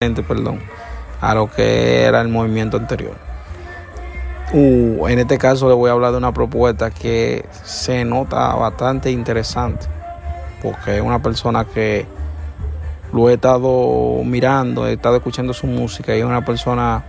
perdón, a lo que era el movimiento anterior. Uh, en este caso le voy a hablar de una propuesta que se nota bastante interesante, porque es una persona que lo he estado mirando, he estado escuchando su música y es una persona,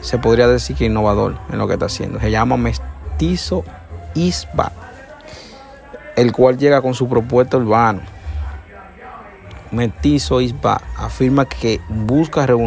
se podría decir que innovador en lo que está haciendo. Se llama Mestizo Isba, el cual llega con su propuesta urbana Mestizo Isba afirma que busca reunir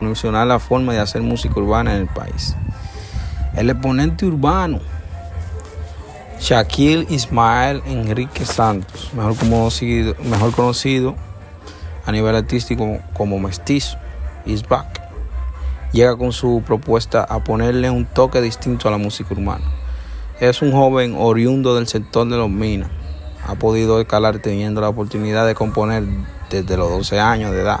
revolucionar la forma de hacer música urbana en el país. El exponente urbano, Shaquille Ismael Enrique Santos, mejor conocido, a nivel artístico como Mestizo, is back. Llega con su propuesta a ponerle un toque distinto a la música urbana. Es un joven oriundo del sector de los minas. Ha podido escalar teniendo la oportunidad de componer desde los 12 años de edad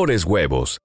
mejores huevos.